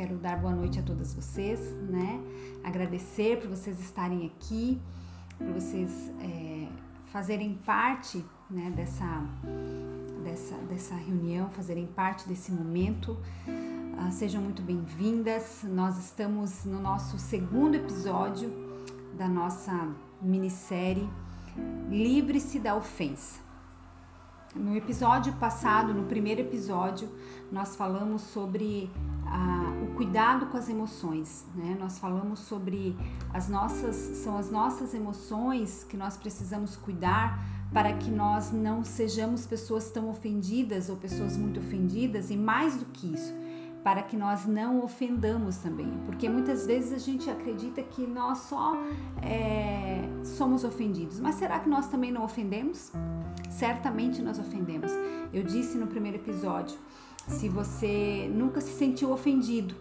quero dar boa noite a todas vocês, né? Agradecer por vocês estarem aqui, por vocês é, fazerem parte né, dessa, dessa, dessa reunião, fazerem parte desse momento. Ah, sejam muito bem-vindas. Nós estamos no nosso segundo episódio da nossa minissérie Livre-se da Ofensa. No episódio passado, no primeiro episódio, nós falamos sobre ah, o cuidado com as emoções, né? Nós falamos sobre as nossas, são as nossas emoções que nós precisamos cuidar para que nós não sejamos pessoas tão ofendidas ou pessoas muito ofendidas e mais do que isso, para que nós não ofendamos também, porque muitas vezes a gente acredita que nós só é, somos ofendidos, mas será que nós também não ofendemos? Certamente nós ofendemos. Eu disse no primeiro episódio, se você nunca se sentiu ofendido,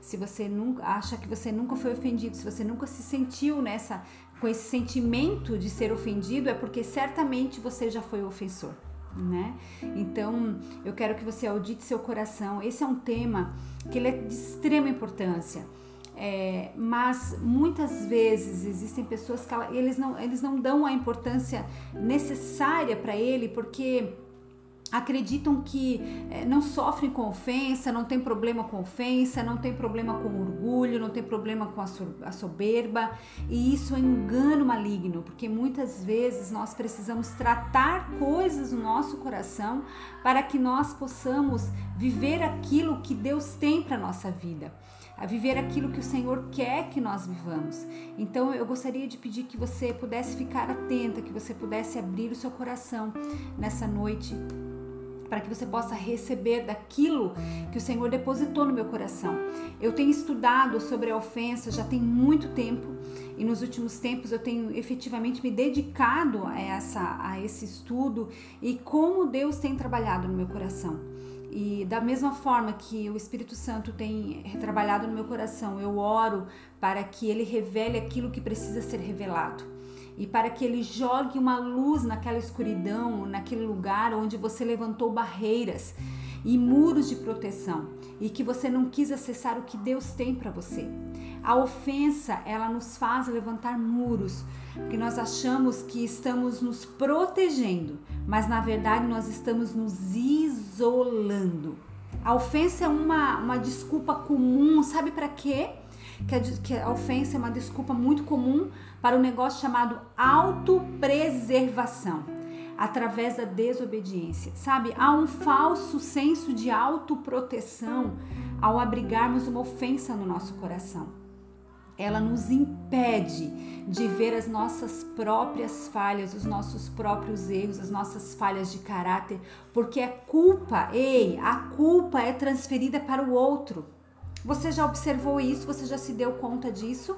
se você nunca acha que você nunca foi ofendido, se você nunca se sentiu nessa com esse sentimento de ser ofendido, é porque certamente você já foi ofensor né? Então, eu quero que você audite seu coração. Esse é um tema que é de extrema importância. É, mas muitas vezes existem pessoas que ela, eles, não, eles não dão a importância necessária para ele porque acreditam que é, não sofrem com ofensa, não tem problema com ofensa, não tem problema com orgulho, não tem problema com a soberba, e isso é engano maligno, porque muitas vezes nós precisamos tratar coisas no nosso coração para que nós possamos viver aquilo que Deus tem para nossa vida a viver aquilo que o Senhor quer que nós vivamos. Então eu gostaria de pedir que você pudesse ficar atenta, que você pudesse abrir o seu coração nessa noite para que você possa receber daquilo que o Senhor depositou no meu coração. Eu tenho estudado sobre a ofensa já tem muito tempo e nos últimos tempos eu tenho efetivamente me dedicado a, essa, a esse estudo e como Deus tem trabalhado no meu coração. E da mesma forma que o Espírito Santo tem trabalhado no meu coração, eu oro para que ele revele aquilo que precisa ser revelado. E para que ele jogue uma luz naquela escuridão, naquele lugar onde você levantou barreiras e muros de proteção e que você não quis acessar o que Deus tem para você. A ofensa, ela nos faz levantar muros, porque nós achamos que estamos nos protegendo, mas na verdade nós estamos nos isolando. A ofensa é uma, uma desculpa comum, sabe para quê? Que a, que a ofensa é uma desculpa muito comum para um negócio chamado autopreservação, através da desobediência. Sabe, há um falso senso de autoproteção ao abrigarmos uma ofensa no nosso coração. Ela nos impede de ver as nossas próprias falhas, os nossos próprios erros, as nossas falhas de caráter, porque a culpa, ei, a culpa é transferida para o outro. Você já observou isso? Você já se deu conta disso?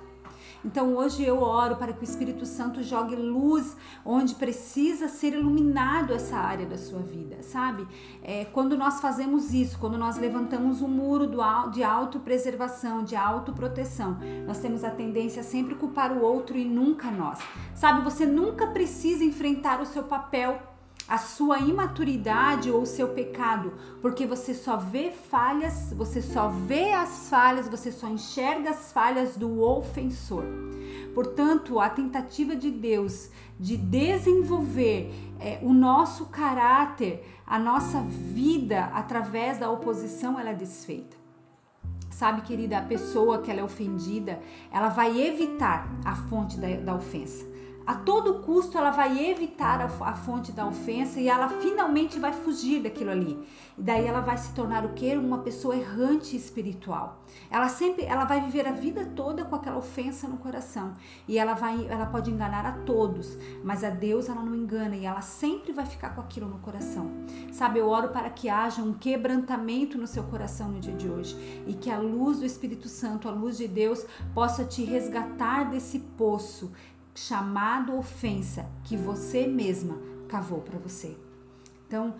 Então hoje eu oro para que o Espírito Santo jogue luz onde precisa ser iluminado essa área da sua vida, sabe? É, quando nós fazemos isso, quando nós levantamos um muro do, de autopreservação, de autoproteção, nós temos a tendência a sempre culpar o outro e nunca nós. Sabe, você nunca precisa enfrentar o seu papel a sua imaturidade ou o seu pecado, porque você só vê falhas, você só vê as falhas, você só enxerga as falhas do ofensor. Portanto, a tentativa de Deus de desenvolver é, o nosso caráter, a nossa vida através da oposição, ela é desfeita. Sabe, querida, a pessoa que ela é ofendida, ela vai evitar a fonte da, da ofensa a todo custo ela vai evitar a, fonte da ofensa e ela finalmente vai fugir daquilo ali. E daí ela vai se tornar o quê? Uma pessoa errante espiritual. Ela sempre, ela vai viver a vida toda com aquela ofensa no coração e ela vai, ela pode enganar a todos, mas a Deus ela não engana e ela sempre vai ficar com aquilo no coração. Sabe, eu oro para que haja um quebrantamento no seu coração no dia de hoje e que a luz do Espírito Santo, a luz de Deus, possa te resgatar desse poço chamado ofensa que você mesma cavou para você. Então,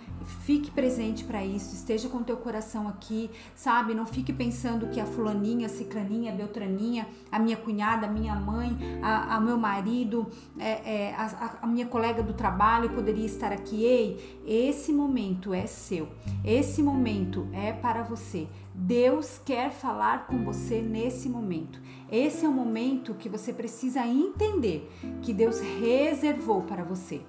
fique presente para isso, esteja com teu coração aqui, sabe? Não fique pensando que a fulaninha, a cicraninha, a beltraninha, a minha cunhada, a minha mãe, a, a meu marido, é, é, a, a minha colega do trabalho poderia estar aqui. Ei, esse momento é seu, esse momento é para você. Deus quer falar com você nesse momento. Esse é o momento que você precisa entender que Deus reservou para você.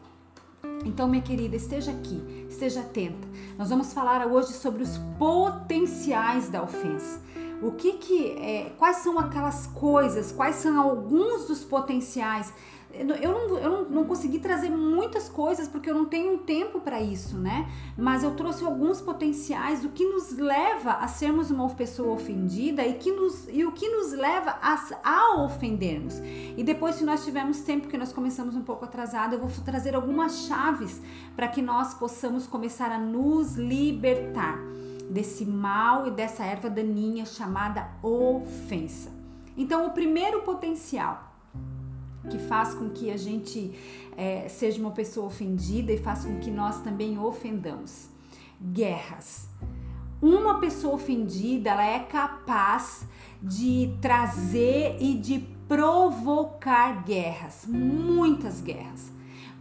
Então, minha querida, esteja aqui, esteja atenta. Nós vamos falar hoje sobre os potenciais da ofensa. O que que é, quais são aquelas coisas, quais são alguns dos potenciais eu não, eu não, não consegui trazer muitas coisas porque eu não tenho um tempo para isso, né? Mas eu trouxe alguns potenciais do que nos leva a sermos uma pessoa ofendida e, que nos, e o que nos leva a, a ofendermos. E depois, se nós tivermos tempo, que nós começamos um pouco atrasado, eu vou trazer algumas chaves para que nós possamos começar a nos libertar desse mal e dessa erva daninha chamada ofensa. Então, o primeiro potencial que faz com que a gente é, seja uma pessoa ofendida e faz com que nós também ofendamos. Guerras. Uma pessoa ofendida, ela é capaz de trazer e de provocar guerras, muitas guerras.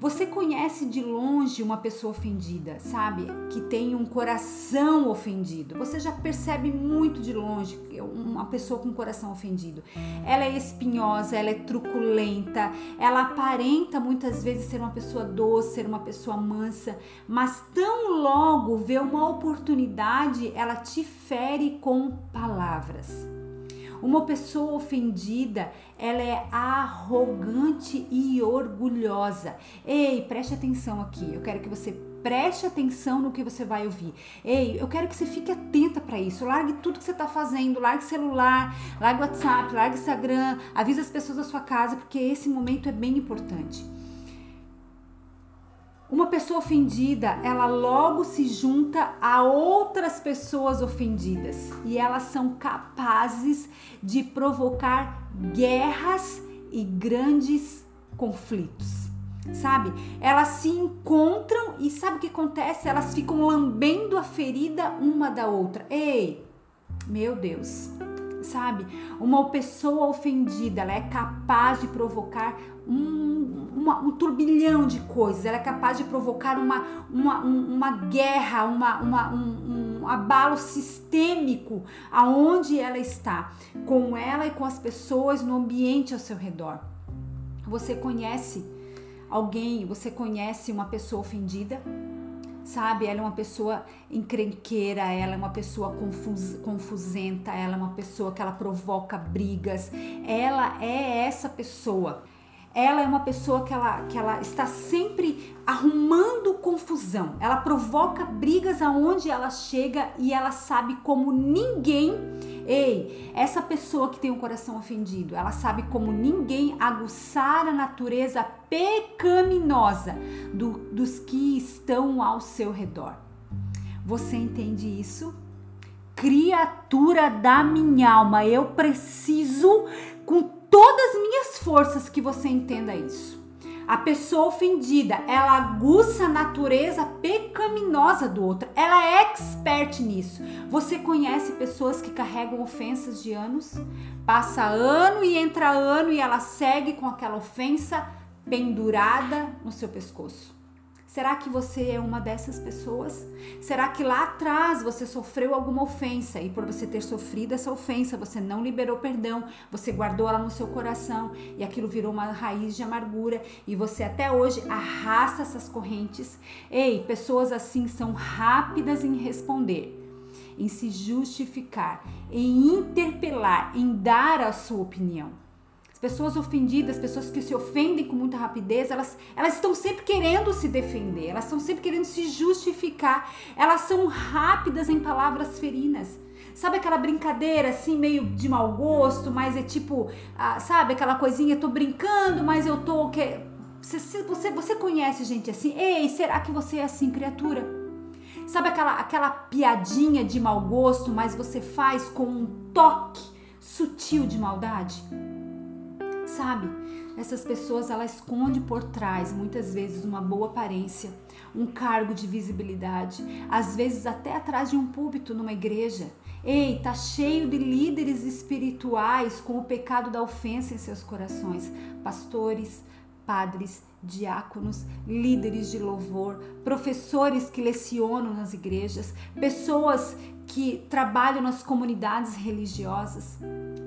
Você conhece de longe uma pessoa ofendida, sabe? Que tem um coração ofendido. Você já percebe muito de longe uma pessoa com coração ofendido. Ela é espinhosa, ela é truculenta, ela aparenta muitas vezes ser uma pessoa doce, ser uma pessoa mansa, mas tão logo vê uma oportunidade, ela te fere com palavras. Uma pessoa ofendida, ela é arrogante e orgulhosa. Ei, preste atenção aqui. Eu quero que você preste atenção no que você vai ouvir. Ei, eu quero que você fique atenta para isso. Largue tudo que você está fazendo, largue celular, largue WhatsApp, largue Instagram, avise as pessoas da sua casa, porque esse momento é bem importante. Uma pessoa ofendida, ela logo se junta a outras pessoas ofendidas e elas são capazes de provocar guerras e grandes conflitos. Sabe? Elas se encontram e sabe o que acontece? Elas ficam lambendo a ferida uma da outra. Ei, meu Deus sabe? Uma pessoa ofendida, ela é capaz de provocar um, uma, um turbilhão de coisas, ela é capaz de provocar uma, uma, uma guerra, uma, uma, um, um abalo sistêmico aonde ela está, com ela e com as pessoas no ambiente ao seu redor. Você conhece alguém, você conhece uma pessoa ofendida? Sabe? Ela é uma pessoa encrenqueira, ela é uma pessoa confus, confusenta, ela é uma pessoa que ela provoca brigas. Ela é essa pessoa ela é uma pessoa que ela, que ela está sempre arrumando confusão. Ela provoca brigas aonde ela chega e ela sabe como ninguém. Ei, essa pessoa que tem o um coração ofendido, ela sabe como ninguém aguçar a natureza pecaminosa do, dos que estão ao seu redor. Você entende isso? Criatura da minha alma, eu preciso com todas as minhas forças que você entenda isso. A pessoa ofendida, ela aguça a natureza pecaminosa do outro. Ela é expert nisso. Você conhece pessoas que carregam ofensas de anos? Passa ano e entra ano e ela segue com aquela ofensa pendurada no seu pescoço. Será que você é uma dessas pessoas? Será que lá atrás você sofreu alguma ofensa e por você ter sofrido essa ofensa, você não liberou perdão, você guardou ela no seu coração e aquilo virou uma raiz de amargura e você até hoje arrasta essas correntes? Ei, pessoas assim são rápidas em responder, em se justificar, em interpelar, em dar a sua opinião. Pessoas ofendidas, pessoas que se ofendem com muita rapidez, elas, elas estão sempre querendo se defender, elas estão sempre querendo se justificar, elas são rápidas em palavras ferinas. Sabe aquela brincadeira assim, meio de mau gosto, mas é tipo, ah, sabe aquela coisinha, tô brincando, mas eu tô. Que... Você, você, você conhece gente assim? Ei, será que você é assim, criatura? Sabe aquela, aquela piadinha de mau gosto, mas você faz com um toque sutil de maldade? Sabe? essas pessoas ela esconde por trás muitas vezes uma boa aparência, um cargo de visibilidade, às vezes até atrás de um púlpito numa igreja. Ei, tá cheio de líderes espirituais com o pecado da ofensa em seus corações, pastores, padres, diáconos, líderes de louvor, professores que lecionam nas igrejas, pessoas que trabalham nas comunidades religiosas.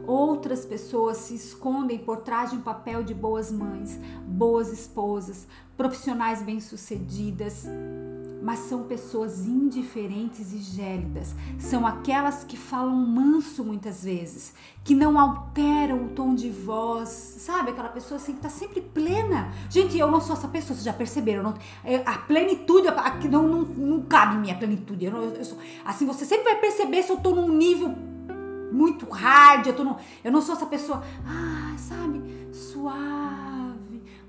Outras pessoas se escondem por trás de um papel de boas mães, boas esposas, profissionais bem-sucedidas, mas são pessoas indiferentes e gélidas. São aquelas que falam manso muitas vezes, que não alteram o tom de voz, sabe? Aquela pessoa assim que tá sempre plena. Gente, eu não sou essa pessoa, vocês já perceberam? Não, é, a plenitude, a, não, não, não cabe minha plenitude. Eu não, eu sou, assim, você sempre vai perceber se eu tô num nível muito hard, eu, tô no, eu não sou essa pessoa, ah, sabe, suave,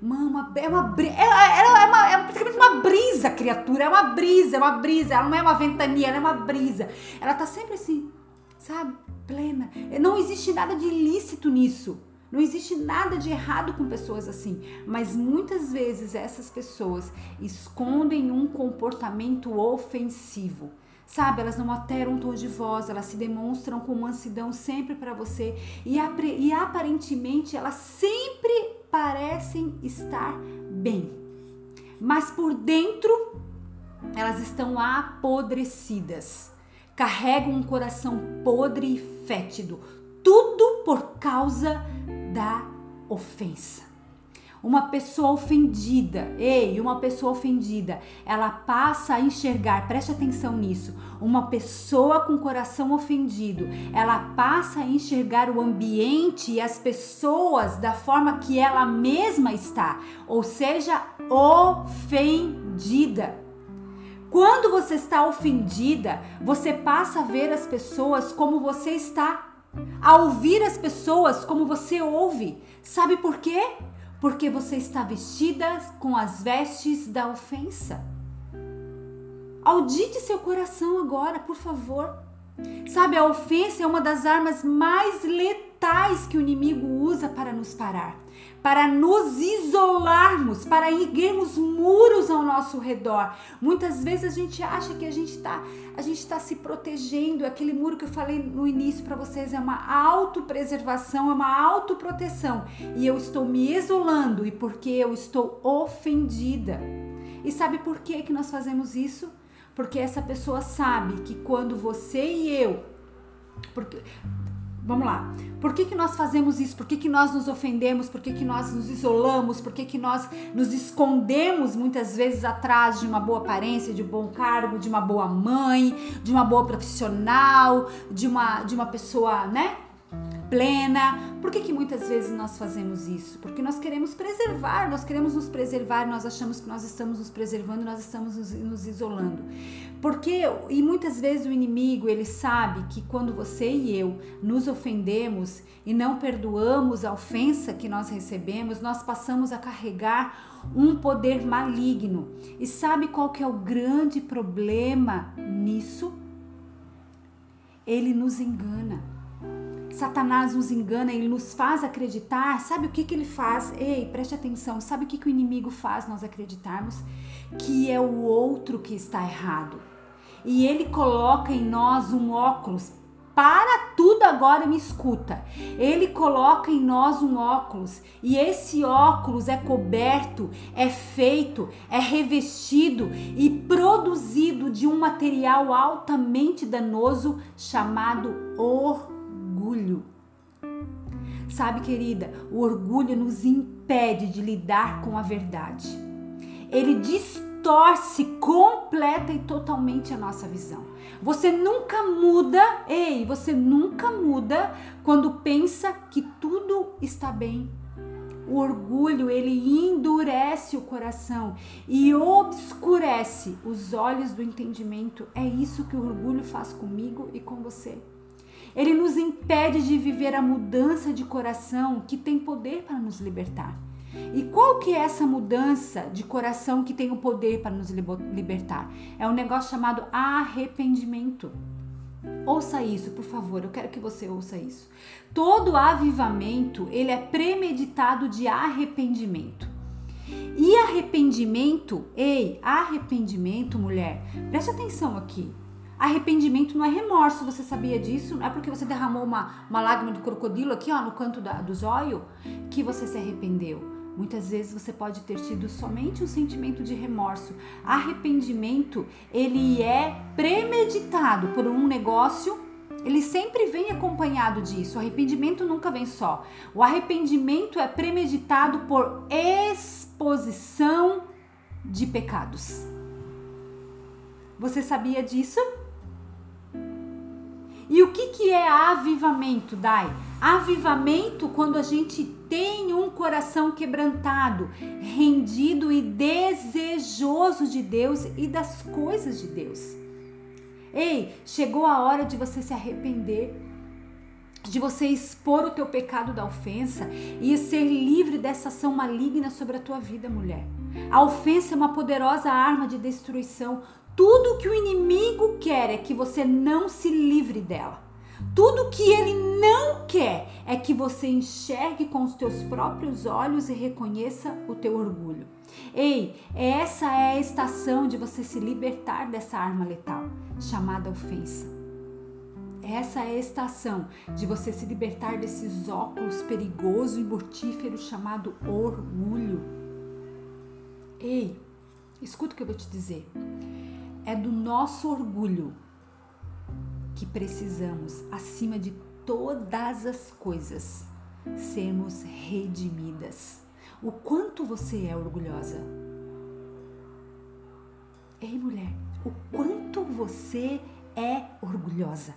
mama, é uma, ela, ela é, é praticamente uma brisa, criatura, é uma brisa, é uma brisa, ela não é uma ventania, ela é uma brisa, ela tá sempre assim, sabe, plena, não existe nada de ilícito nisso, não existe nada de errado com pessoas assim, mas muitas vezes essas pessoas escondem um comportamento ofensivo. Sabe? Elas não alteram o tom de voz, elas se demonstram com mansidão sempre para você. E, e aparentemente elas sempre parecem estar bem, mas por dentro elas estão apodrecidas, carregam um coração podre e fétido, tudo por causa da ofensa. Uma pessoa ofendida, ei, uma pessoa ofendida, ela passa a enxergar, preste atenção nisso. Uma pessoa com coração ofendido, ela passa a enxergar o ambiente e as pessoas da forma que ela mesma está, ou seja, ofendida. Quando você está ofendida, você passa a ver as pessoas como você está, a ouvir as pessoas como você ouve. Sabe por quê? Porque você está vestida com as vestes da ofensa. Audite seu coração agora, por favor. Sabe, a ofensa é uma das armas mais letais que o inimigo usa para nos parar para nos isolarmos, para erguermos muros ao nosso redor. Muitas vezes a gente acha que a gente está a gente está se protegendo. Aquele muro que eu falei no início para vocês é uma autopreservação, é uma autoproteção. E eu estou me isolando e porque eu estou ofendida. E sabe por que que nós fazemos isso? Porque essa pessoa sabe que quando você e eu porque Vamos lá. Por que, que nós fazemos isso? Por que, que nós nos ofendemos? Por que, que nós nos isolamos? Por que, que nós nos escondemos muitas vezes atrás de uma boa aparência, de um bom cargo, de uma boa mãe, de uma boa profissional, de uma, de uma pessoa, né? Plena. Por que, que muitas vezes nós fazemos isso? Porque nós queremos preservar, nós queremos nos preservar, nós achamos que nós estamos nos preservando, nós estamos nos, nos isolando. Porque, e muitas vezes o inimigo, ele sabe que quando você e eu nos ofendemos e não perdoamos a ofensa que nós recebemos, nós passamos a carregar um poder maligno. E sabe qual que é o grande problema nisso? Ele nos engana. Satanás nos engana, ele nos faz acreditar. Sabe o que, que ele faz? Ei, preste atenção. Sabe o que, que o inimigo faz nós acreditarmos? Que é o outro que está errado. E ele coloca em nós um óculos. Para tudo agora me escuta. Ele coloca em nós um óculos e esse óculos é coberto, é feito, é revestido e produzido de um material altamente danoso chamado orgulho orgulho. Sabe, querida, o orgulho nos impede de lidar com a verdade. Ele distorce completa e totalmente a nossa visão. Você nunca muda, ei, você nunca muda quando pensa que tudo está bem. O orgulho, ele endurece o coração e obscurece os olhos do entendimento. É isso que o orgulho faz comigo e com você. Ele nos impede de viver a mudança de coração que tem poder para nos libertar. E qual que é essa mudança de coração que tem o poder para nos libertar? É um negócio chamado arrependimento. Ouça isso, por favor, eu quero que você ouça isso. Todo avivamento, ele é premeditado de arrependimento. E arrependimento, ei, arrependimento, mulher, preste atenção aqui. Arrependimento não é remorso, você sabia disso? Não é porque você derramou uma, uma lágrima de crocodilo aqui, ó, no canto da, do zóio, que você se arrependeu. Muitas vezes você pode ter tido somente um sentimento de remorso. Arrependimento, ele é premeditado por um negócio, ele sempre vem acompanhado disso. O arrependimento nunca vem só. O arrependimento é premeditado por exposição de pecados. Você sabia disso? E o que, que é avivamento, Dai? Avivamento quando a gente tem um coração quebrantado, rendido e desejoso de Deus e das coisas de Deus. Ei, chegou a hora de você se arrepender, de você expor o teu pecado da ofensa e ser livre dessa ação maligna sobre a tua vida, mulher. A ofensa é uma poderosa arma de destruição. Tudo que o inimigo quer é que você não se livre dela. Tudo que ele não quer é que você enxergue com os teus próprios olhos e reconheça o teu orgulho. Ei, essa é a estação de você se libertar dessa arma letal chamada ofensa. Essa é a estação de você se libertar desses óculos perigoso e mortífero chamado orgulho. Ei, escuta o que eu vou te dizer. É do nosso orgulho que precisamos, acima de todas as coisas, sermos redimidas. O quanto você é orgulhosa. Ei, mulher, o quanto você é orgulhosa.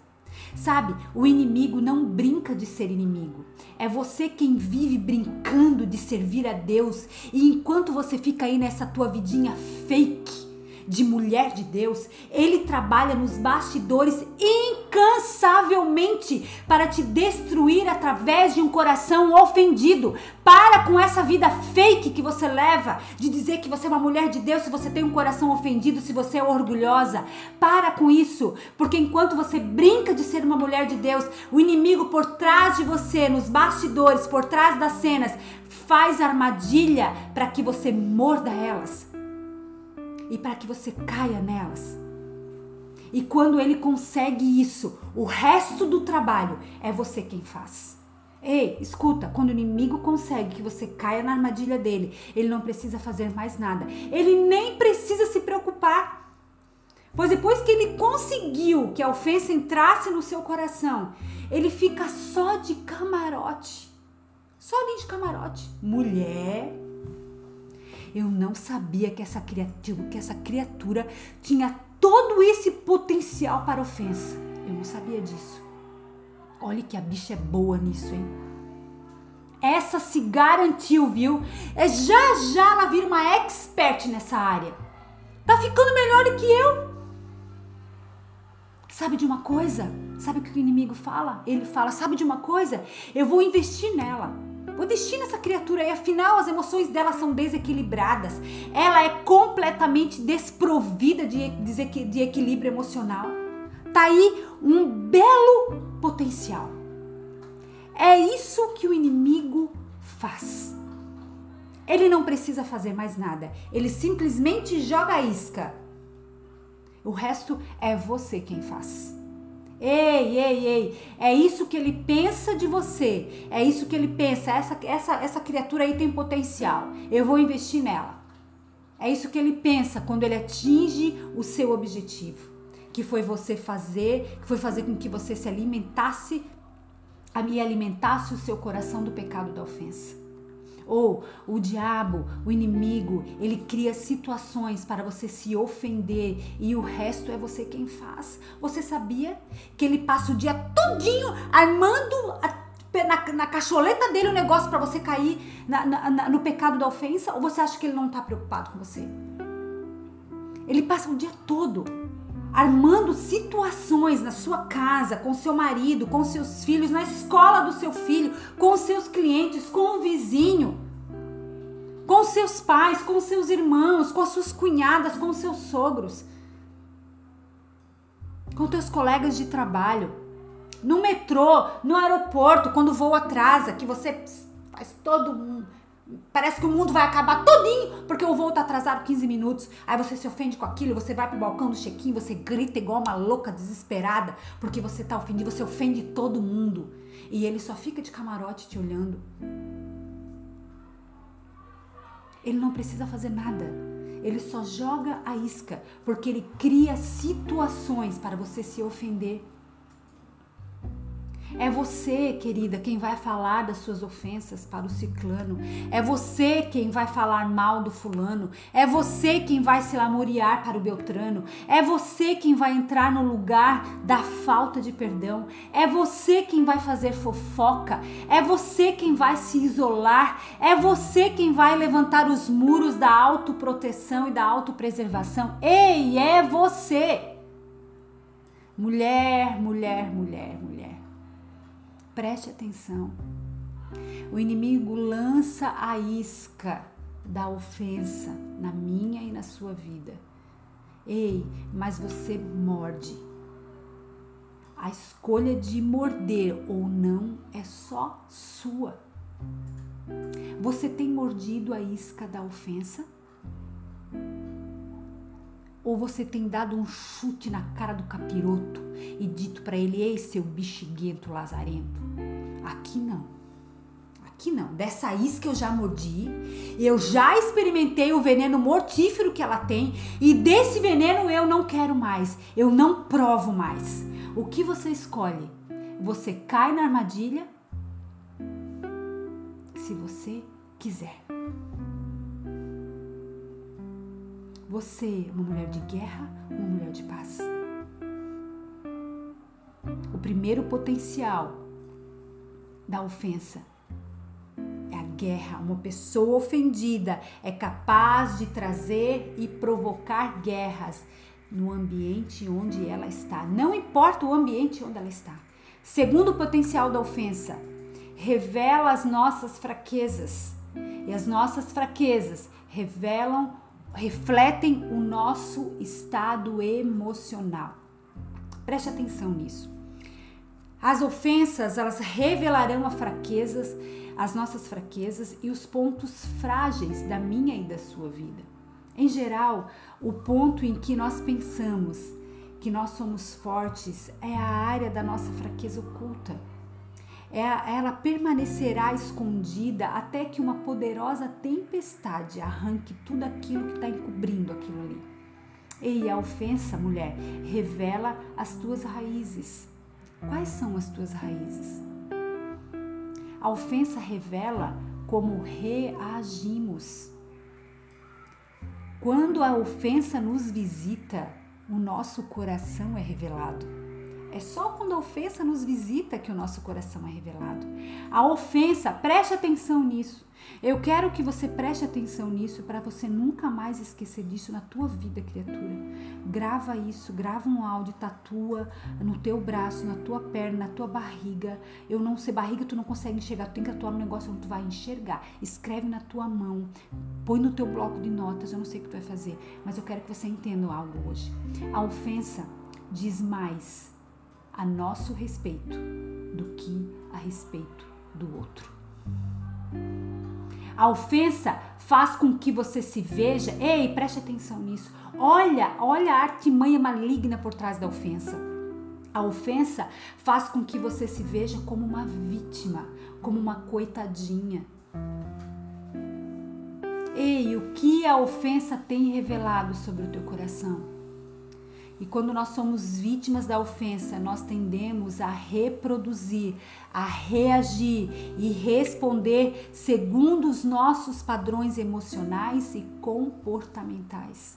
Sabe, o inimigo não brinca de ser inimigo. É você quem vive brincando de servir a Deus. E enquanto você fica aí nessa tua vidinha fake, de mulher de Deus, ele trabalha nos bastidores incansavelmente para te destruir através de um coração ofendido. Para com essa vida fake que você leva de dizer que você é uma mulher de Deus se você tem um coração ofendido, se você é orgulhosa. Para com isso, porque enquanto você brinca de ser uma mulher de Deus, o inimigo por trás de você, nos bastidores, por trás das cenas, faz armadilha para que você morda elas e para que você caia nelas. E quando ele consegue isso, o resto do trabalho é você quem faz. Ei, escuta, quando o inimigo consegue que você caia na armadilha dele, ele não precisa fazer mais nada. Ele nem precisa se preocupar. Pois depois que ele conseguiu que a ofensa entrasse no seu coração, ele fica só de camarote. Só ali de camarote. Mulher, eu não sabia que essa criatura, que essa criatura tinha todo esse potencial para ofensa. Eu não sabia disso. Olha que a bicha é boa nisso, hein? Essa se garantiu, viu? É já já ela vira uma expert nessa área. Tá ficando melhor do que eu. Sabe de uma coisa? Sabe o que o inimigo fala? Ele fala: Sabe de uma coisa? Eu vou investir nela. Vou destino essa criatura aí, afinal as emoções dela são desequilibradas. Ela é completamente desprovida de, de equilíbrio emocional. Tá aí um belo potencial. É isso que o inimigo faz. Ele não precisa fazer mais nada. Ele simplesmente joga a isca. O resto é você quem faz. Ei, ei, ei, é isso que ele pensa de você. É isso que ele pensa. Essa, essa, essa criatura aí tem potencial. Eu vou investir nela. É isso que ele pensa quando ele atinge o seu objetivo, que foi você fazer, que foi fazer com que você se alimentasse, e alimentasse o seu coração do pecado da ofensa. Ou o diabo, o inimigo, ele cria situações para você se ofender e o resto é você quem faz. Você sabia que ele passa o dia todinho armando a na, na, cacholeta dele o negócio para você cair na, na, no pecado da ofensa? Ou você acha que ele não está preocupado com você? Ele passa o dia todo armando situações na sua casa, com seu marido, com seus filhos, na escola do seu filho, com seus clientes, com o vizinho, com seus pais, com seus irmãos, com suas cunhadas, com seus sogros. com teus colegas de trabalho, no metrô, no aeroporto, quando o voo atrasa, que você faz todo um Parece que o mundo vai acabar todinho porque o voo tá atrasado 15 minutos. Aí você se ofende com aquilo, você vai pro balcão do check-in, você grita igual uma louca desesperada porque você tá ofendido, você ofende todo mundo. E ele só fica de camarote te olhando. Ele não precisa fazer nada. Ele só joga a isca porque ele cria situações para você se ofender. É você, querida, quem vai falar das suas ofensas para o ciclano. É você quem vai falar mal do fulano. É você quem vai se lamuriar para o Beltrano. É você quem vai entrar no lugar da falta de perdão. É você quem vai fazer fofoca. É você quem vai se isolar. É você quem vai levantar os muros da autoproteção e da autopreservação. Ei, é você! Mulher, mulher, mulher. Preste atenção. O inimigo lança a isca da ofensa na minha e na sua vida. Ei, mas você morde. A escolha de morder ou não é só sua. Você tem mordido a isca da ofensa? Ou você tem dado um chute na cara do capiroto e dito para ele: Ei, seu bexiguento lazarento? Aqui não. Aqui não. Dessa isca eu já mordi. Eu já experimentei o veneno mortífero que ela tem. E desse veneno eu não quero mais. Eu não provo mais. O que você escolhe? Você cai na armadilha se você quiser. Você uma mulher de guerra, uma mulher de paz. O primeiro potencial da ofensa é a guerra. Uma pessoa ofendida é capaz de trazer e provocar guerras no ambiente onde ela está. Não importa o ambiente onde ela está. Segundo potencial da ofensa, revela as nossas fraquezas. E as nossas fraquezas revelam refletem o nosso estado emocional. Preste atenção nisso. As ofensas, elas revelarão as fraquezas, as nossas fraquezas e os pontos frágeis da minha e da sua vida. Em geral, o ponto em que nós pensamos que nós somos fortes é a área da nossa fraqueza oculta ela permanecerá escondida até que uma poderosa tempestade arranque tudo aquilo que está encobrindo aquilo ali. E a ofensa, mulher, revela as tuas raízes. Quais são as tuas raízes? A ofensa revela como reagimos. Quando a ofensa nos visita, o nosso coração é revelado. É só quando a ofensa nos visita que o nosso coração é revelado. A ofensa, preste atenção nisso. Eu quero que você preste atenção nisso para você nunca mais esquecer disso na tua vida, criatura. Grava isso, grava um áudio, tatua no teu braço, na tua perna, na tua barriga. Eu não sei, barriga tu não consegue enxergar, tu tem que atuar no negócio onde tu vai enxergar. Escreve na tua mão, põe no teu bloco de notas, eu não sei o que tu vai fazer, mas eu quero que você entenda algo hoje. A ofensa diz mais a nosso respeito do que a respeito do outro. A ofensa faz com que você se veja, ei, preste atenção nisso. Olha, olha a artimanha maligna por trás da ofensa. A ofensa faz com que você se veja como uma vítima, como uma coitadinha. Ei, o que a ofensa tem revelado sobre o teu coração? E quando nós somos vítimas da ofensa, nós tendemos a reproduzir, a reagir e responder segundo os nossos padrões emocionais e comportamentais.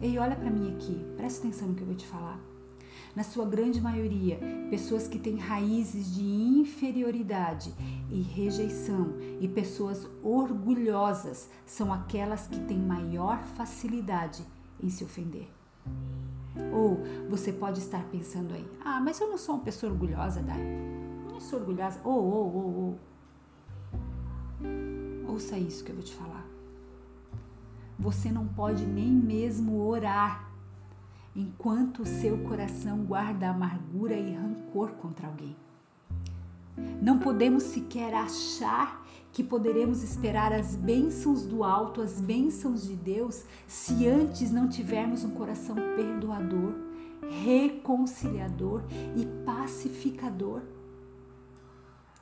Ei, olha para mim aqui, presta atenção no que eu vou te falar. Na sua grande maioria, pessoas que têm raízes de inferioridade e rejeição e pessoas orgulhosas são aquelas que têm maior facilidade em se ofender. Ou você pode estar pensando aí, ah, mas eu não sou uma pessoa orgulhosa, Dai. Não sou orgulhosa. Ou, ou, ou, ou. Ouça isso que eu vou te falar. Você não pode nem mesmo orar enquanto o seu coração guarda amargura e rancor contra alguém. Não podemos sequer achar que poderemos esperar as bênçãos do alto, as bênçãos de Deus, se antes não tivermos um coração perdoador, reconciliador e pacificador.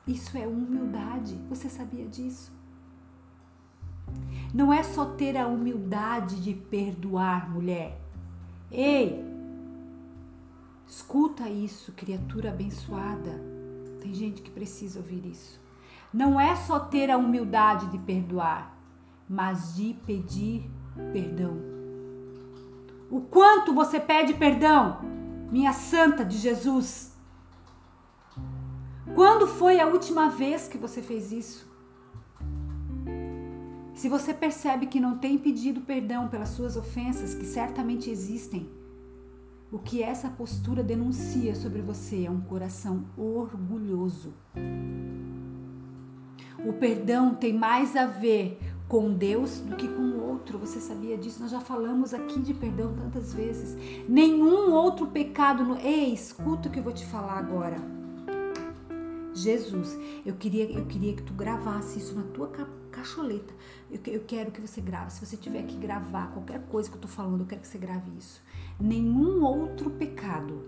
Isso é humildade. Você sabia disso? Não é só ter a humildade de perdoar, mulher. Ei! Escuta isso, criatura abençoada. Tem gente que precisa ouvir isso. Não é só ter a humildade de perdoar, mas de pedir perdão. O quanto você pede perdão, minha santa de Jesus? Quando foi a última vez que você fez isso? Se você percebe que não tem pedido perdão pelas suas ofensas, que certamente existem, o que essa postura denuncia sobre você é um coração orgulhoso. O perdão tem mais a ver com Deus do que com o outro. Você sabia disso? Nós já falamos aqui de perdão tantas vezes. Nenhum outro pecado no. Ei, escuta o que eu vou te falar agora. Jesus, eu queria, eu queria que tu gravasse isso na tua cacholeta. Eu, eu quero que você grave. Se você tiver que gravar qualquer coisa que eu tô falando, eu quero que você grave isso. Nenhum outro pecado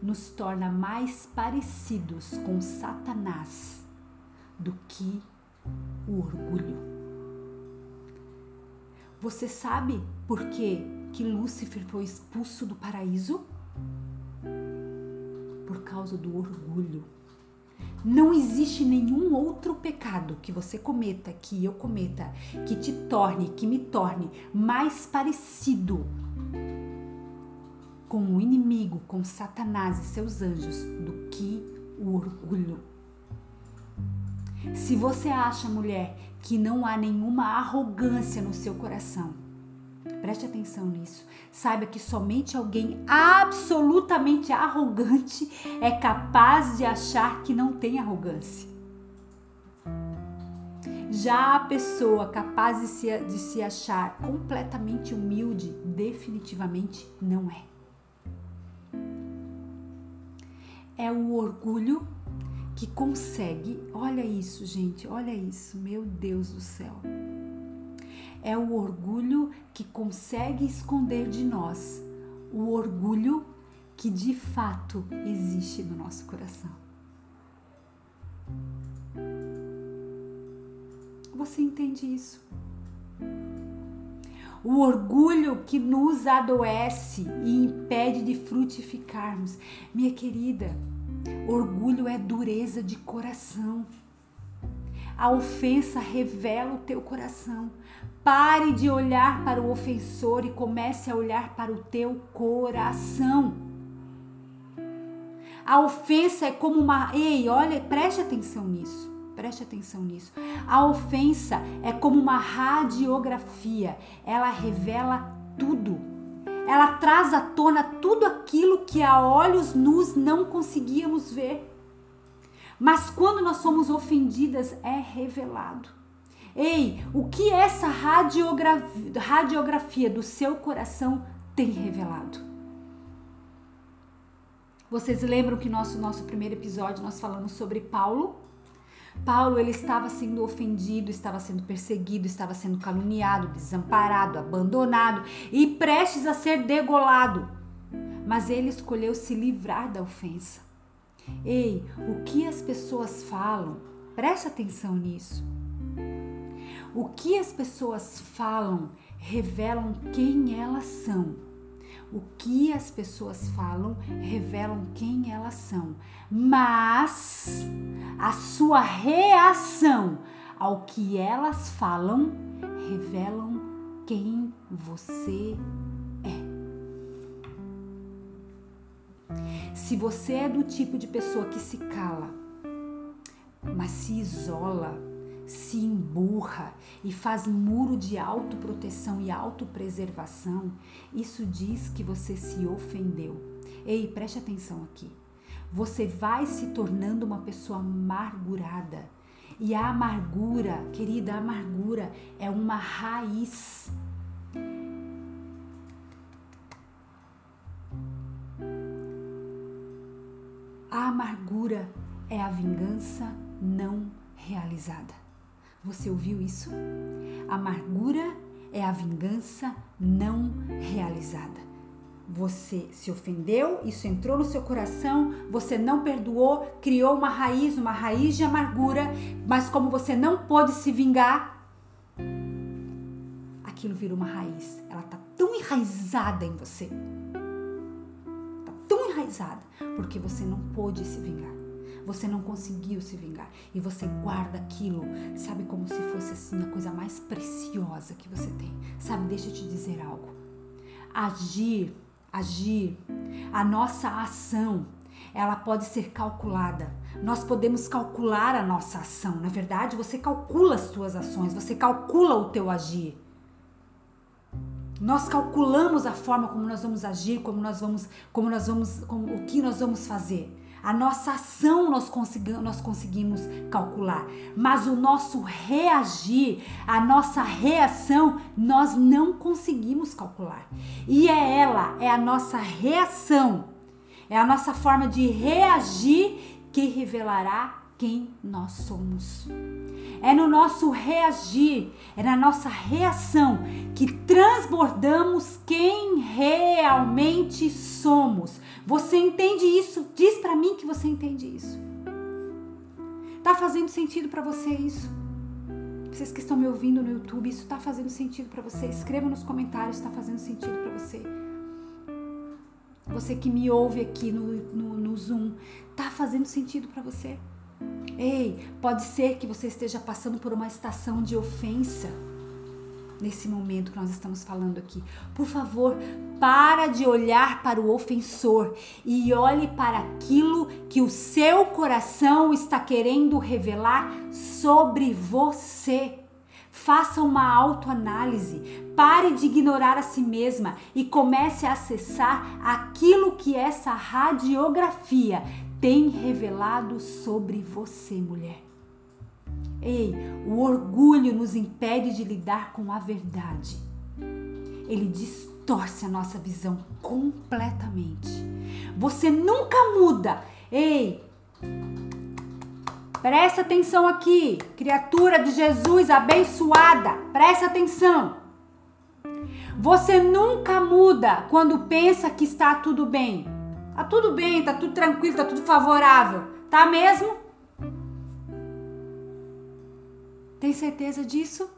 nos torna mais parecidos com Satanás do que o orgulho. Você sabe por que, que Lúcifer foi expulso do paraíso? Por causa do orgulho. Não existe nenhum outro pecado que você cometa, que eu cometa, que te torne, que me torne mais parecido com o inimigo, com Satanás e seus anjos, do que o orgulho. Se você acha, mulher, que não há nenhuma arrogância no seu coração, preste atenção nisso. Saiba que somente alguém absolutamente arrogante é capaz de achar que não tem arrogância. Já a pessoa capaz de se, de se achar completamente humilde, definitivamente não é. É o orgulho que consegue, olha isso, gente, olha isso, meu Deus do céu. É o orgulho que consegue esconder de nós o orgulho que de fato existe no nosso coração. Você entende isso? O orgulho que nos adoece e impede de frutificarmos. Minha querida, Orgulho é dureza de coração. A ofensa revela o teu coração. Pare de olhar para o ofensor e comece a olhar para o teu coração. A ofensa é como uma. Ei, olha, preste atenção nisso. Preste atenção nisso. A ofensa é como uma radiografia. Ela revela tudo ela traz à tona tudo aquilo que a olhos nus não conseguíamos ver. Mas quando nós somos ofendidas, é revelado. Ei, o que essa radiografia, radiografia do seu coração tem revelado? Vocês lembram que nosso nosso primeiro episódio nós falamos sobre Paulo? Paulo ele estava sendo ofendido, estava sendo perseguido, estava sendo caluniado, desamparado, abandonado e prestes a ser degolado. Mas ele escolheu se livrar da ofensa. Ei, o que as pessoas falam? Preste atenção nisso. O que as pessoas falam revelam quem elas são. O que as pessoas falam revelam quem elas são, mas a sua reação ao que elas falam revelam quem você é. Se você é do tipo de pessoa que se cala, mas se isola, se emburra e faz muro de autoproteção e autopreservação, isso diz que você se ofendeu. Ei, preste atenção aqui. Você vai se tornando uma pessoa amargurada. E a amargura, querida, a amargura é uma raiz. A amargura é a vingança não realizada. Você ouviu isso? Amargura é a vingança não realizada. Você se ofendeu, isso entrou no seu coração, você não perdoou, criou uma raiz, uma raiz de amargura, mas como você não pôde se vingar, aquilo vira uma raiz. Ela tá tão enraizada em você. Porque você não pôde se vingar. Você não conseguiu se vingar e você guarda aquilo, sabe como se fosse assim a coisa mais preciosa que você tem. Sabe, deixa eu te dizer algo. Agir agir, a nossa ação, ela pode ser calculada. Nós podemos calcular a nossa ação. Na verdade, você calcula as suas ações, você calcula o teu agir. Nós calculamos a forma como nós vamos agir, como nós vamos, como nós vamos, como, o que nós vamos fazer. A nossa ação nós nós conseguimos calcular, mas o nosso reagir, a nossa reação, nós não conseguimos calcular. E é ela, é a nossa reação, é a nossa forma de reagir que revelará quem nós somos. É no nosso reagir, é na nossa reação que transbordamos quem realmente somos. Você entende isso? Diz para mim que você entende isso. Tá fazendo sentido para você isso? Vocês que estão me ouvindo no YouTube, isso tá fazendo sentido para você? Escreva nos comentários, está fazendo sentido para você. Você que me ouve aqui no, no, no Zoom, tá fazendo sentido para você? Ei, pode ser que você esteja passando por uma estação de ofensa nesse momento que nós estamos falando aqui. Por favor, para de olhar para o ofensor e olhe para aquilo que o seu coração está querendo revelar sobre você. Faça uma autoanálise, pare de ignorar a si mesma e comece a acessar aquilo que essa radiografia tem revelado sobre você, mulher. Ei, o orgulho nos impede de lidar com a verdade. Ele distorce a nossa visão completamente. Você nunca muda. Ei, presta atenção aqui, criatura de Jesus abençoada. Presta atenção. Você nunca muda quando pensa que está tudo bem. Tá tudo bem, tá tudo tranquilo, tá tudo favorável. Tá mesmo? Tem certeza disso?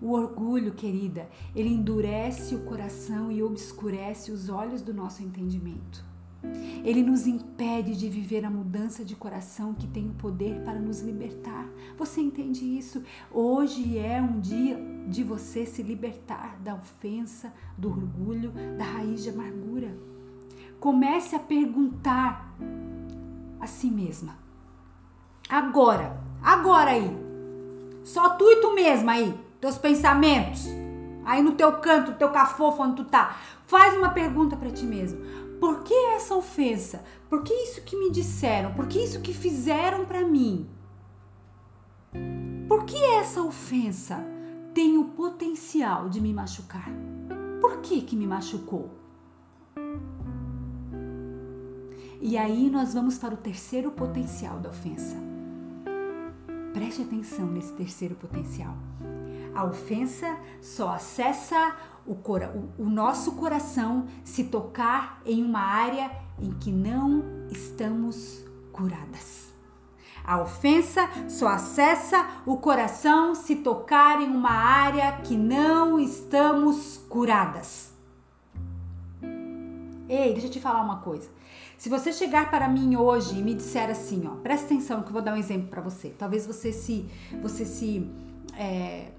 O orgulho, querida, ele endurece o coração e obscurece os olhos do nosso entendimento. Ele nos impede de viver a mudança de coração que tem o poder para nos libertar. Você entende isso? Hoje é um dia de você se libertar da ofensa, do orgulho, da raiz de amargura. Comece a perguntar a si mesma: agora, Agora aí, só tu e tu mesma aí, teus pensamentos, aí no teu canto, no teu cafofo onde tu tá. Faz uma pergunta para ti mesmo. Por que essa ofensa? Por que isso que me disseram? Por que isso que fizeram para mim? Por que essa ofensa tem o potencial de me machucar? Por que que me machucou? E aí nós vamos para o terceiro potencial da ofensa Preste atenção nesse terceiro potencial. A ofensa só acessa o, cora o, nosso coração se tocar em uma área em que não estamos curadas. A ofensa só acessa o coração se tocar em uma área que não estamos curadas. Ei, deixa eu te falar uma coisa. Se você chegar para mim hoje e me disser assim, ó, presta atenção que eu vou dar um exemplo para você. Talvez você se, você se, é,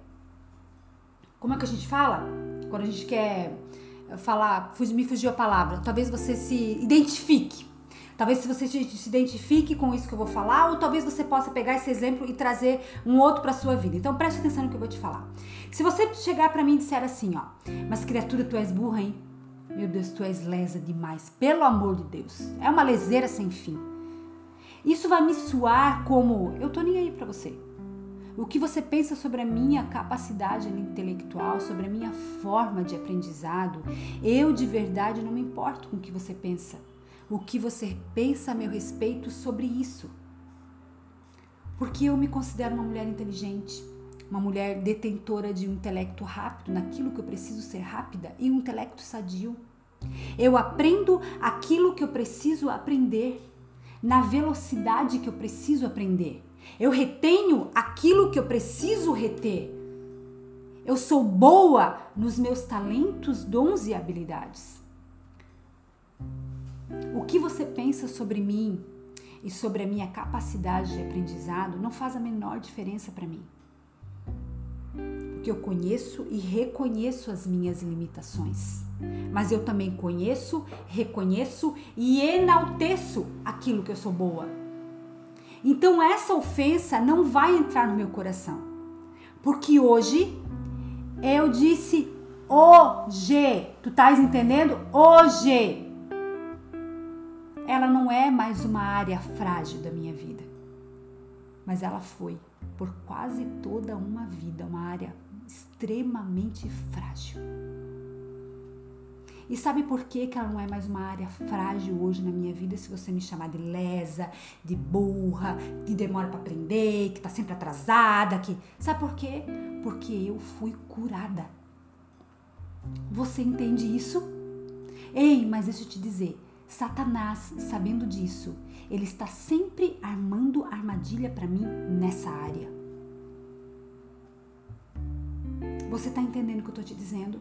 como é que a gente fala? Quando a gente quer falar, me fugiu a palavra. Talvez você se identifique. Talvez você se identifique com isso que eu vou falar, ou talvez você possa pegar esse exemplo e trazer um outro para sua vida. Então preste atenção no que eu vou te falar. Se você chegar para mim e disser assim, ó, mas criatura, tu és burra, hein? Meu Deus, tu és lesa demais, pelo amor de Deus. É uma leseira sem fim. Isso vai me soar como eu tô nem aí para você. O que você pensa sobre a minha capacidade intelectual, sobre a minha forma de aprendizado, eu de verdade não me importo com o que você pensa. o que você pensa a meu respeito sobre isso. Porque eu me considero uma mulher inteligente, uma mulher detentora de um intelecto rápido, naquilo que eu preciso ser rápida, e um intelecto sadio. Eu aprendo aquilo que eu preciso aprender, na velocidade que eu preciso aprender. Eu retenho aquilo que eu preciso reter. Eu sou boa nos meus talentos, dons e habilidades. O que você pensa sobre mim e sobre a minha capacidade de aprendizado não faz a menor diferença para mim. Porque eu conheço e reconheço as minhas limitações. Mas eu também conheço, reconheço e enalteço aquilo que eu sou boa. Então essa ofensa não vai entrar no meu coração. Porque hoje eu disse hoje. Tu estás entendendo? Hoje. Ela não é mais uma área frágil da minha vida. Mas ela foi por quase toda uma vida uma área extremamente frágil. E sabe por que, que ela não é mais uma área frágil hoje na minha vida? Se você me chamar de lesa, de burra, que demora para aprender, que tá sempre atrasada, que. Sabe por quê? Porque eu fui curada. Você entende isso? Ei, mas deixa eu te dizer, Satanás, sabendo disso, ele está sempre armando armadilha para mim nessa área. Você está entendendo o que eu estou te dizendo?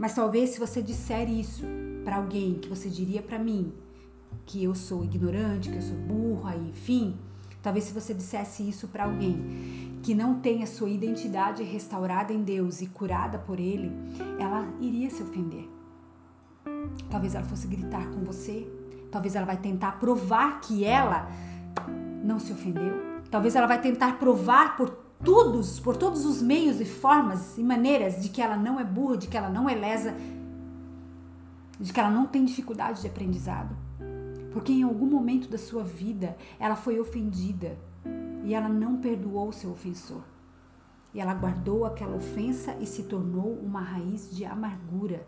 Mas talvez se você disser isso para alguém que você diria para mim que eu sou ignorante, que eu sou burra, enfim, talvez se você dissesse isso para alguém que não tenha sua identidade restaurada em Deus e curada por ele, ela iria se ofender. Talvez ela fosse gritar com você, talvez ela vai tentar provar que ela não se ofendeu. Talvez ela vai tentar provar por todos, por todos os meios e formas e maneiras de que ela não é burra, de que ela não é lesa, de que ela não tem dificuldade de aprendizado. Porque em algum momento da sua vida ela foi ofendida e ela não perdoou seu ofensor. E ela guardou aquela ofensa e se tornou uma raiz de amargura.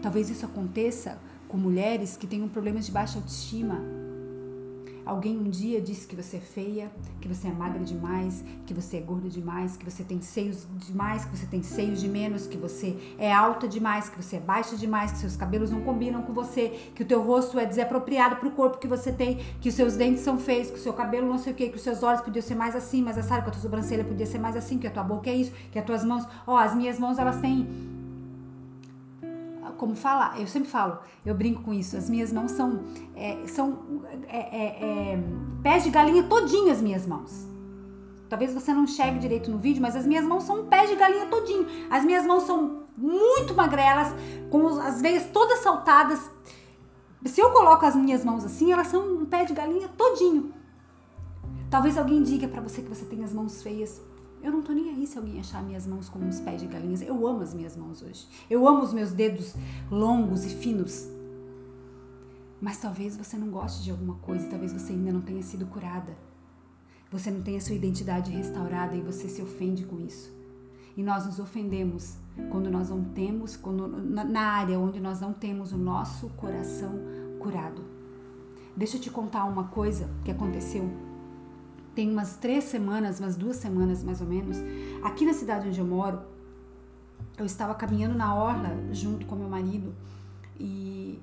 Talvez isso aconteça com mulheres que tenham problemas de baixa autoestima, Alguém um dia disse que você é feia, que você é magra demais, que você é gorda demais, que você tem seios demais, que você tem seios de menos, que você é alta demais, que você é baixa demais, que seus cabelos não combinam com você, que o teu rosto é desapropriado para o corpo que você tem, que os seus dentes são feios, que o seu cabelo não sei o que, que os seus olhos podiam ser mais assim, mas a que a tua sobrancelha podia ser mais assim, que a tua boca é isso, que as tuas mãos, ó, as minhas mãos elas têm como falar, eu sempre falo, eu brinco com isso, as minhas mãos são, é, são é, é, é, pés de galinha todinho as minhas mãos. Talvez você não enxergue direito no vídeo, mas as minhas mãos são pés de galinha todinho. As minhas mãos são muito magrelas, com as veias todas saltadas. Se eu coloco as minhas mãos assim, elas são um pé de galinha todinho. Talvez alguém diga para você que você tem as mãos feias. Eu não tô nem aí se alguém achar minhas mãos como uns pés de galinhas. Eu amo as minhas mãos hoje. Eu amo os meus dedos longos e finos. Mas talvez você não goste de alguma coisa, talvez você ainda não tenha sido curada. Você não tenha sua identidade restaurada e você se ofende com isso. E nós nos ofendemos quando nós não temos, quando, na área onde nós não temos o nosso coração curado. Deixa eu te contar uma coisa que aconteceu tem umas três semanas, umas duas semanas mais ou menos, aqui na cidade onde eu moro, eu estava caminhando na orla junto com meu marido e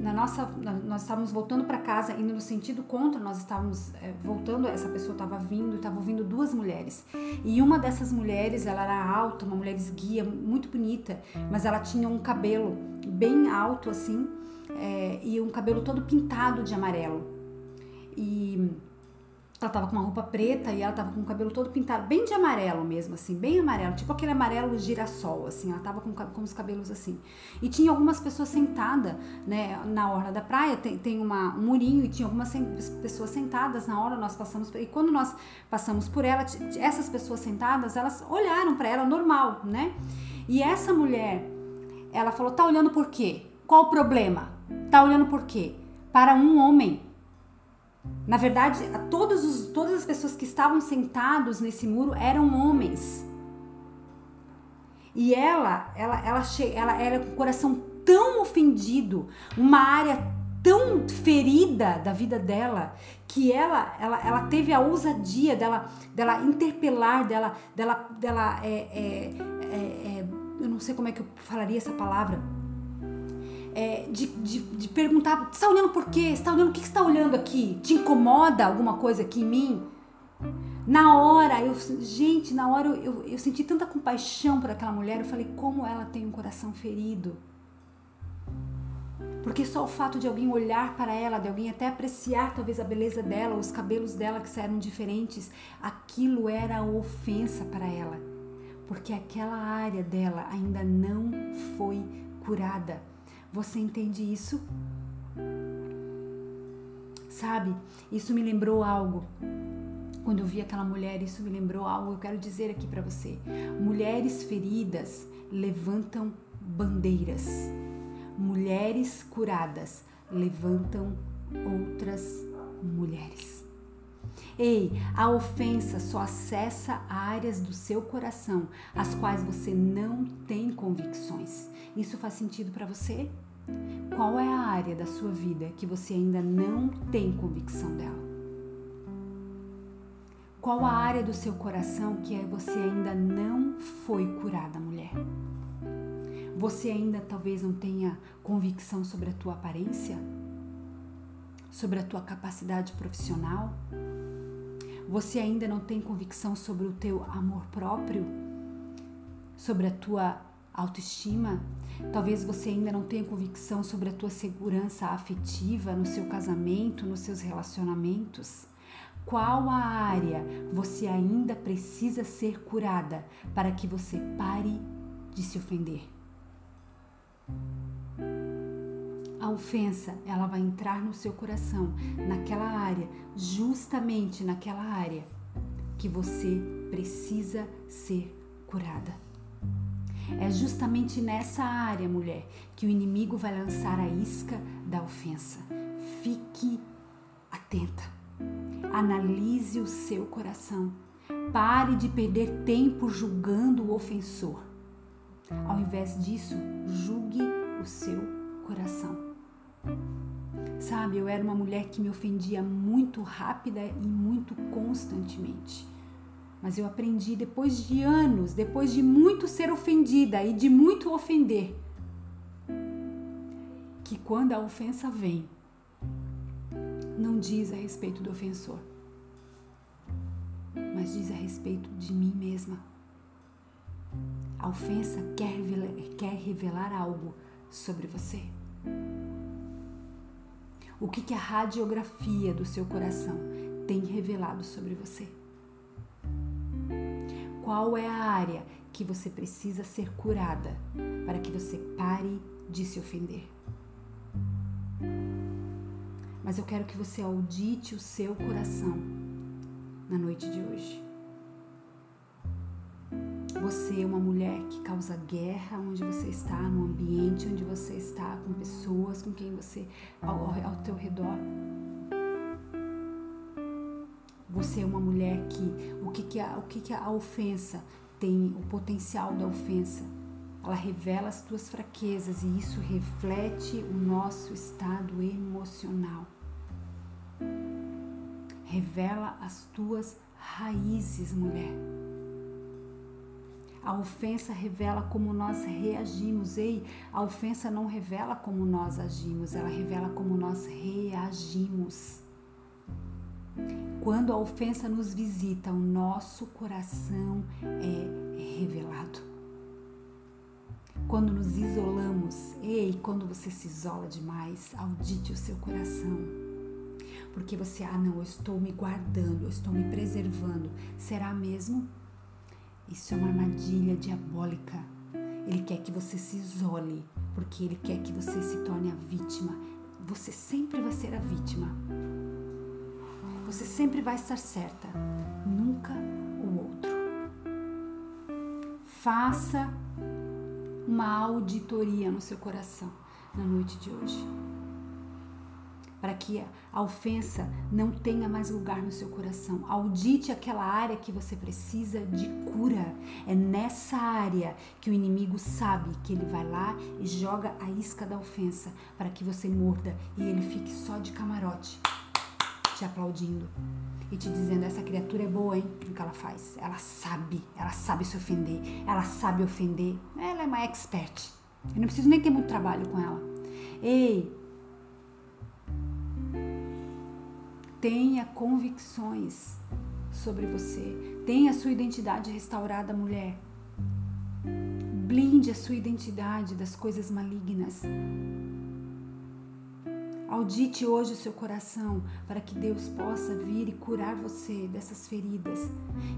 na nossa nós estávamos voltando para casa indo no sentido contra nós estávamos é, voltando essa pessoa estava vindo estava vindo duas mulheres. E uma dessas mulheres ela era alta uma mulher esguia muito bonita mas ela tinha um cabelo bem alto assim é, e um cabelo todo pintado de amarelo. E ela tava com uma roupa preta e ela tava com o cabelo todo pintado, bem de amarelo mesmo, assim, bem amarelo, tipo aquele amarelo girassol, assim, ela tava com, com os cabelos assim. E tinha algumas pessoas sentadas, né, na orla da praia, tem, tem uma, um murinho e tinha algumas pessoas sentadas na hora, nós passamos, e quando nós passamos por ela, essas pessoas sentadas, elas olharam para ela normal, né? E essa mulher, ela falou, tá olhando por quê? Qual o problema? Tá olhando por quê? Para um homem na verdade, todos os, todas as pessoas que estavam sentados nesse muro eram homens. E ela, ela, ela, ela, era com o coração tão ofendido, uma área tão ferida da vida dela que ela ela, ela teve a ousadia dela dela interpelar dela dela dela é, é, é, é eu não sei como é que eu falaria essa palavra é, de, de, de, perguntar você está olhando por quê você está olhando o que você está olhando aqui te incomoda alguma coisa aqui em mim na hora, eu, gente, na hora eu, eu, eu senti tanta compaixão por aquela mulher. Eu falei, como ela tem um coração ferido. Porque só o fato de alguém olhar para ela, de alguém até apreciar talvez a beleza dela, os cabelos dela que eram diferentes, aquilo era ofensa para ela. Porque aquela área dela ainda não foi curada. Você entende isso? Sabe? Isso me lembrou algo quando eu vi aquela mulher, isso me lembrou algo eu quero dizer aqui para você. Mulheres feridas levantam bandeiras. Mulheres curadas levantam outras mulheres. Ei, a ofensa só acessa áreas do seu coração as quais você não tem convicções. Isso faz sentido para você? Qual é a área da sua vida que você ainda não tem convicção dela? Qual a área do seu coração que você ainda não foi curada, mulher? Você ainda talvez não tenha convicção sobre a tua aparência? Sobre a tua capacidade profissional? Você ainda não tem convicção sobre o teu amor próprio? Sobre a tua autoestima? Talvez você ainda não tenha convicção sobre a tua segurança afetiva no seu casamento, nos seus relacionamentos? Qual a área você ainda precisa ser curada para que você pare de se ofender? A ofensa, ela vai entrar no seu coração, naquela área, justamente naquela área que você precisa ser curada. É justamente nessa área, mulher, que o inimigo vai lançar a isca da ofensa. Fique atenta. Analise o seu coração. Pare de perder tempo julgando o ofensor. Ao invés disso, julgue o seu coração. Sabe, eu era uma mulher que me ofendia muito rápida e muito constantemente. Mas eu aprendi depois de anos, depois de muito ser ofendida e de muito ofender, que quando a ofensa vem, não diz a respeito do ofensor, mas diz a respeito de mim mesma. A ofensa quer revelar, quer revelar algo sobre você. O que, que a radiografia do seu coração tem revelado sobre você? Qual é a área que você precisa ser curada para que você pare de se ofender? mas eu quero que você audite o seu coração na noite de hoje. Você é uma mulher que causa guerra onde você está, no ambiente onde você está, com pessoas com quem você ao, ao teu redor. Você é uma mulher que o que que a, o que que a ofensa tem o potencial da ofensa. Ela revela as tuas fraquezas e isso reflete o nosso estado emocional revela as tuas raízes, mulher. A ofensa revela como nós reagimos. Ei, a ofensa não revela como nós agimos, ela revela como nós reagimos. Quando a ofensa nos visita, o nosso coração é revelado. Quando nos isolamos, ei, quando você se isola demais, audite o seu coração porque você, ah, não, eu estou me guardando, eu estou me preservando. Será mesmo? Isso é uma armadilha diabólica. Ele quer que você se isole, porque ele quer que você se torne a vítima. Você sempre vai ser a vítima. Você sempre vai estar certa, nunca o outro. Faça uma auditoria no seu coração na noite de hoje para que a ofensa não tenha mais lugar no seu coração. Audite aquela área que você precisa de cura. É nessa área que o inimigo sabe que ele vai lá e joga a isca da ofensa para que você morda e ele fique só de camarote te aplaudindo e te dizendo: essa criatura é boa, hein? O que ela faz? Ela sabe, ela sabe se ofender, ela sabe ofender. Ela é uma expert. Eu não preciso nem ter muito trabalho com ela. Ei, tenha convicções sobre você. Tenha a sua identidade restaurada, mulher. Blinde a sua identidade das coisas malignas. Audite hoje o seu coração para que Deus possa vir e curar você dessas feridas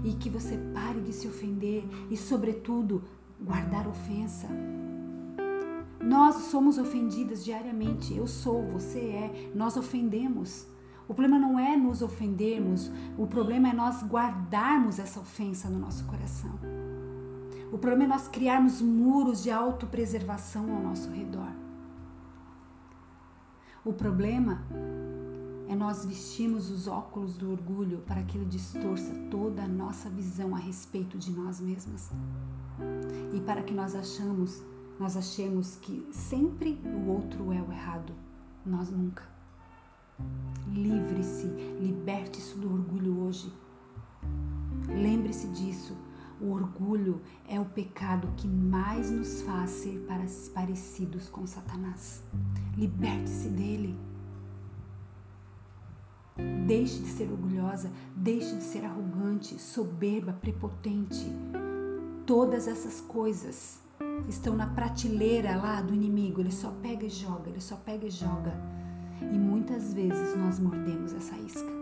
e que você pare de se ofender e, sobretudo, guardar ofensa. Nós somos ofendidas diariamente. Eu sou, você é. Nós ofendemos. O problema não é nos ofendermos, o problema é nós guardarmos essa ofensa no nosso coração. O problema é nós criarmos muros de autopreservação ao nosso redor. O problema é nós vestirmos os óculos do orgulho para que ele distorça toda a nossa visão a respeito de nós mesmas. E para que nós achamos, nós achemos que sempre o outro é o errado, nós nunca. Livre-se, liberte-se do orgulho hoje. Lembre-se disso. O orgulho é o pecado que mais nos faz ser parecidos com Satanás. Liberte-se dele. Deixe de ser orgulhosa, deixe de ser arrogante, soberba, prepotente. Todas essas coisas estão na prateleira lá do inimigo. Ele só pega e joga, ele só pega e joga. E muitas vezes nós mordemos essa isca.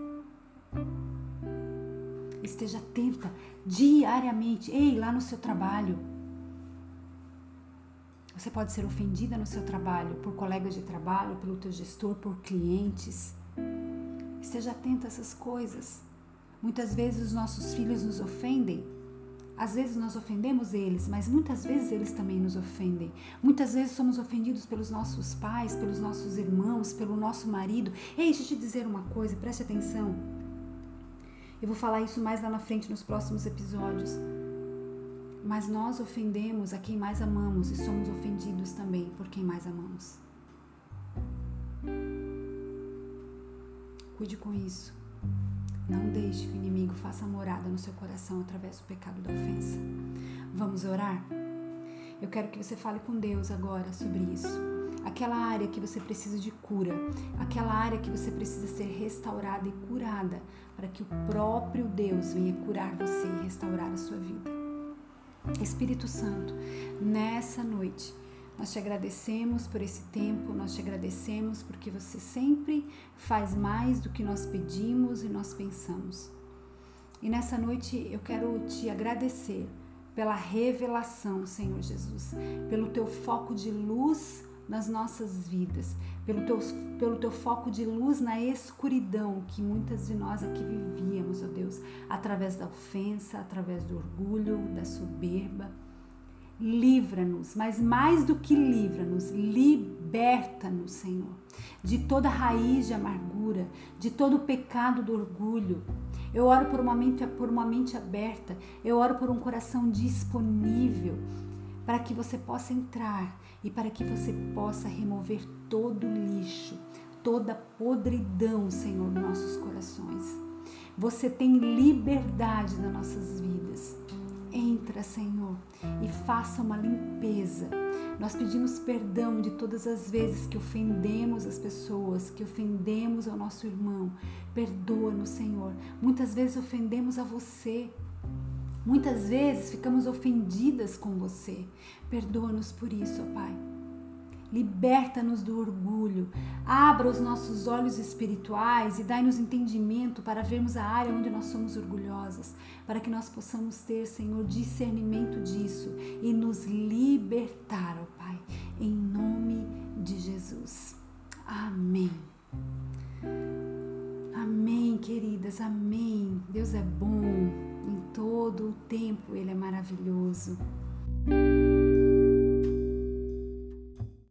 Esteja atenta diariamente. Ei, lá no seu trabalho, você pode ser ofendida no seu trabalho por colegas de trabalho, pelo teu gestor, por clientes. Esteja atento a essas coisas. Muitas vezes os nossos filhos nos ofendem. Às vezes nós ofendemos eles, mas muitas vezes eles também nos ofendem. Muitas vezes somos ofendidos pelos nossos pais, pelos nossos irmãos, pelo nosso marido. Ei, deixa eu te dizer uma coisa, preste atenção. Eu vou falar isso mais lá na frente nos próximos episódios mas nós ofendemos a quem mais amamos e somos ofendidos também por quem mais amamos. Cuide com isso. Não deixe que o inimigo faça morada no seu coração através do pecado da ofensa. Vamos orar? Eu quero que você fale com Deus agora sobre isso. Aquela área que você precisa de cura, aquela área que você precisa ser restaurada e curada, para que o próprio Deus venha curar você e restaurar a sua vida. Espírito Santo, nessa noite, nós te agradecemos por esse tempo, nós te agradecemos porque você sempre faz mais do que nós pedimos e nós pensamos. E nessa noite eu quero te agradecer pela revelação, Senhor Jesus, pelo teu foco de luz nas nossas vidas, pelo teu, pelo teu foco de luz na escuridão que muitas de nós aqui vivíamos, ó Deus, através da ofensa, através do orgulho, da soberba. Livra-nos, mas mais do que livra-nos, liberta-nos, Senhor, de toda raiz de amargura, de todo o pecado do orgulho. Eu oro por uma mente, por uma mente aberta, eu oro por um coração disponível para que você possa entrar e para que você possa remover todo lixo, toda podridão, Senhor, nos nossos corações. Você tem liberdade nas nossas vidas. Entra, Senhor, e faça uma limpeza. Nós pedimos perdão de todas as vezes que ofendemos as pessoas, que ofendemos ao nosso irmão. Perdoa-nos, Senhor. Muitas vezes ofendemos a você. Muitas vezes ficamos ofendidas com você. Perdoa-nos por isso, ó Pai. Liberta-nos do orgulho, abra os nossos olhos espirituais e dai-nos entendimento para vermos a área onde nós somos orgulhosas, para que nós possamos ter, Senhor, discernimento disso e nos libertar, ó Pai, em nome de Jesus. Amém. Amém, queridas, amém. Deus é bom, em todo o tempo Ele é maravilhoso.